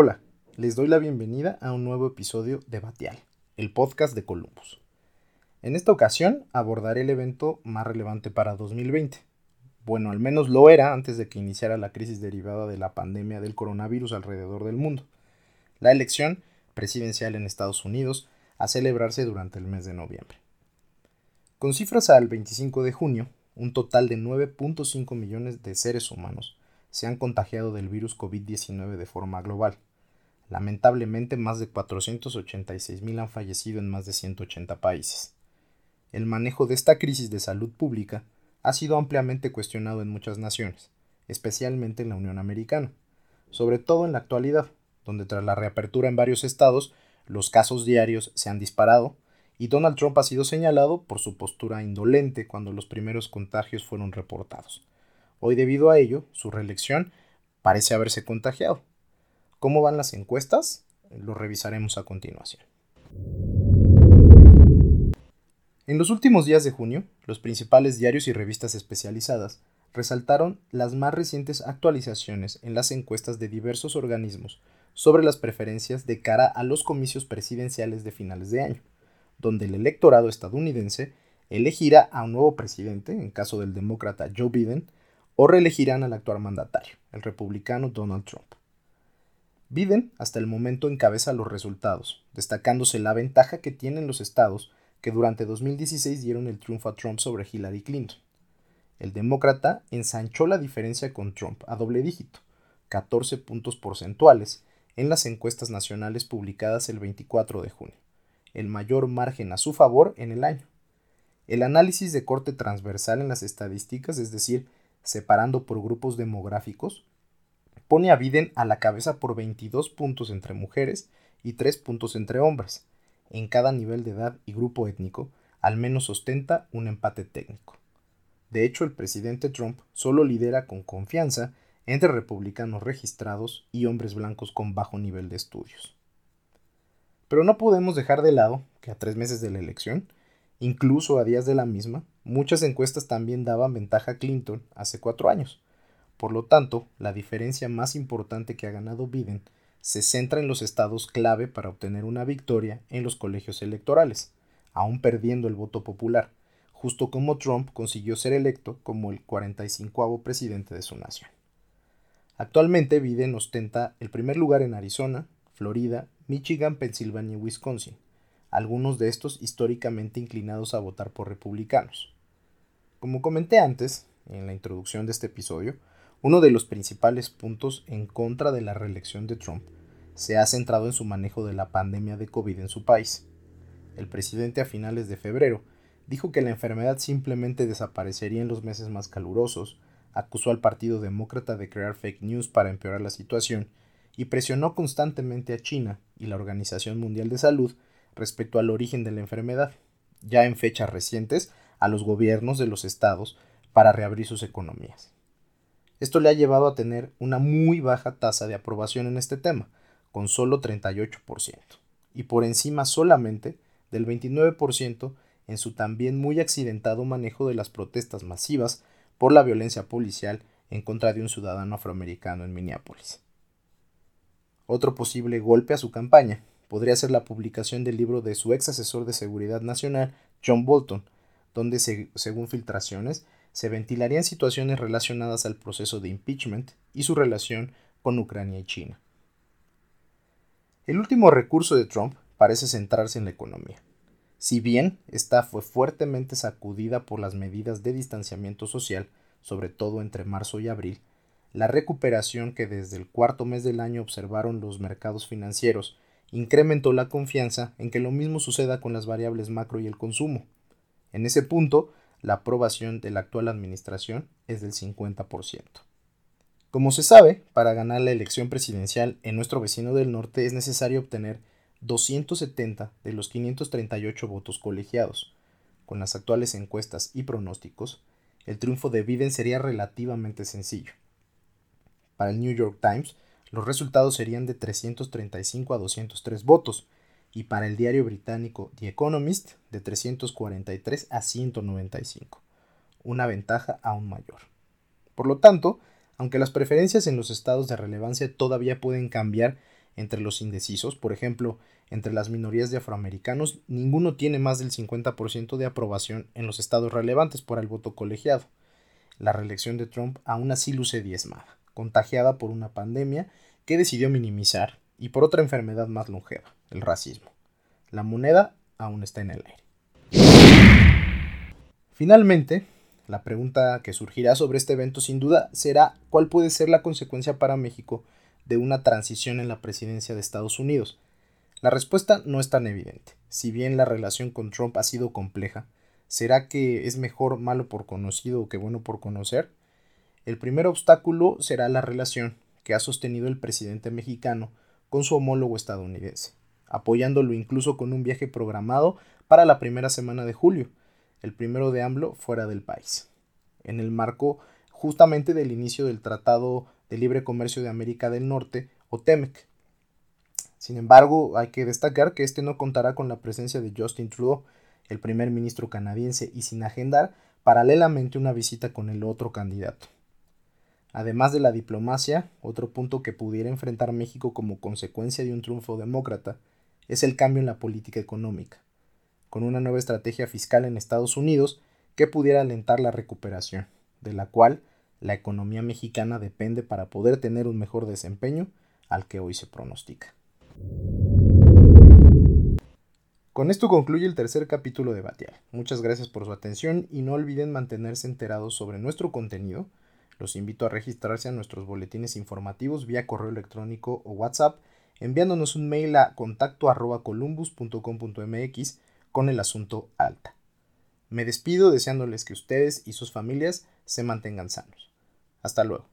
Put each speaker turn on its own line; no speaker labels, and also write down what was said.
Hola, les doy la bienvenida a un nuevo episodio de Batial, el podcast de Columbus. En esta ocasión abordaré el evento más relevante para 2020. Bueno, al menos lo era antes de que iniciara la crisis derivada de la pandemia del coronavirus alrededor del mundo. La elección presidencial en Estados Unidos a celebrarse durante el mes de noviembre. Con cifras al 25 de junio, un total de 9.5 millones de seres humanos se han contagiado del virus COVID-19 de forma global. Lamentablemente, más de 486.000 han fallecido en más de 180 países. El manejo de esta crisis de salud pública ha sido ampliamente cuestionado en muchas naciones, especialmente en la Unión Americana, sobre todo en la actualidad, donde tras la reapertura en varios estados, los casos diarios se han disparado y Donald Trump ha sido señalado por su postura indolente cuando los primeros contagios fueron reportados. Hoy debido a ello, su reelección parece haberse contagiado. ¿Cómo van las encuestas? Lo revisaremos a continuación. En los últimos días de junio, los principales diarios y revistas especializadas resaltaron las más recientes actualizaciones en las encuestas de diversos organismos sobre las preferencias de cara a los comicios presidenciales de finales de año, donde el electorado estadounidense elegirá a un nuevo presidente, en caso del demócrata Joe Biden, o reelegirán al actual mandatario, el republicano Donald Trump. Biden hasta el momento encabeza los resultados, destacándose la ventaja que tienen los estados que durante 2016 dieron el triunfo a Trump sobre Hillary Clinton. El demócrata ensanchó la diferencia con Trump a doble dígito, 14 puntos porcentuales, en las encuestas nacionales publicadas el 24 de junio, el mayor margen a su favor en el año. El análisis de corte transversal en las estadísticas, es decir, separando por grupos demográficos, pone a Biden a la cabeza por 22 puntos entre mujeres y 3 puntos entre hombres. En cada nivel de edad y grupo étnico, al menos ostenta un empate técnico. De hecho, el presidente Trump solo lidera con confianza entre republicanos registrados y hombres blancos con bajo nivel de estudios. Pero no podemos dejar de lado que a tres meses de la elección, incluso a días de la misma, Muchas encuestas también daban ventaja a Clinton hace cuatro años. Por lo tanto, la diferencia más importante que ha ganado Biden se centra en los estados clave para obtener una victoria en los colegios electorales, aún perdiendo el voto popular, justo como Trump consiguió ser electo como el 45 presidente de su nación. Actualmente Biden ostenta el primer lugar en Arizona, Florida, Michigan, Pensilvania y Wisconsin, algunos de estos históricamente inclinados a votar por republicanos. Como comenté antes, en la introducción de este episodio, uno de los principales puntos en contra de la reelección de Trump se ha centrado en su manejo de la pandemia de COVID en su país. El presidente a finales de febrero dijo que la enfermedad simplemente desaparecería en los meses más calurosos, acusó al Partido Demócrata de crear fake news para empeorar la situación y presionó constantemente a China y la Organización Mundial de Salud respecto al origen de la enfermedad. Ya en fechas recientes, a los gobiernos de los estados para reabrir sus economías. Esto le ha llevado a tener una muy baja tasa de aprobación en este tema, con solo 38%, y por encima solamente del 29% en su también muy accidentado manejo de las protestas masivas por la violencia policial en contra de un ciudadano afroamericano en Minneapolis. Otro posible golpe a su campaña podría ser la publicación del libro de su ex asesor de seguridad nacional, John Bolton, donde, según filtraciones, se ventilarían situaciones relacionadas al proceso de impeachment y su relación con Ucrania y China. El último recurso de Trump parece centrarse en la economía. Si bien esta fue fuertemente sacudida por las medidas de distanciamiento social, sobre todo entre marzo y abril, la recuperación que desde el cuarto mes del año observaron los mercados financieros incrementó la confianza en que lo mismo suceda con las variables macro y el consumo. En ese punto, la aprobación de la actual administración es del 50%. Como se sabe, para ganar la elección presidencial en nuestro vecino del norte es necesario obtener 270 de los 538 votos colegiados. Con las actuales encuestas y pronósticos, el triunfo de Biden sería relativamente sencillo. Para el New York Times, los resultados serían de 335 a 203 votos, y para el diario británico The Economist de 343 a 195, una ventaja aún mayor. Por lo tanto, aunque las preferencias en los estados de relevancia todavía pueden cambiar Entre los indecisos, por ejemplo, entre las minorías de afroamericanos, ninguno tiene más del 50% de aprobación en los estados relevantes por el voto colegiado. La reelección de Trump aún así luce diezmada, contagiada por una pandemia que decidió minimizar y por otra enfermedad más longeva, el racismo. La moneda aún está en el aire. Finalmente, la pregunta que surgirá sobre este evento sin duda será cuál puede ser la consecuencia para México de una transición en la presidencia de Estados Unidos. La respuesta no es tan evidente. Si bien la relación con Trump ha sido compleja, ¿será que es mejor malo por conocido que bueno por conocer? El primer obstáculo será la relación que ha sostenido el presidente mexicano con su homólogo estadounidense, apoyándolo incluso con un viaje programado para la primera semana de julio, el primero de AMLO fuera del país, en el marco justamente del inicio del Tratado de Libre Comercio de América del Norte, o TEMEC. Sin embargo, hay que destacar que este no contará con la presencia de Justin Trudeau, el primer ministro canadiense, y sin agendar paralelamente una visita con el otro candidato. Además de la diplomacia, otro punto que pudiera enfrentar México como consecuencia de un triunfo demócrata es el cambio en la política económica con una nueva estrategia fiscal en Estados Unidos que pudiera alentar la recuperación, de la cual la economía mexicana depende para poder tener un mejor desempeño al que hoy se pronostica. Con esto concluye el tercer capítulo de Batial. Muchas gracias por su atención y no olviden mantenerse enterados sobre nuestro contenido. Los invito a registrarse a nuestros boletines informativos vía correo electrónico o WhatsApp enviándonos un mail a contacto con el asunto alta. Me despido deseándoles que ustedes y sus familias se mantengan sanos. Hasta luego.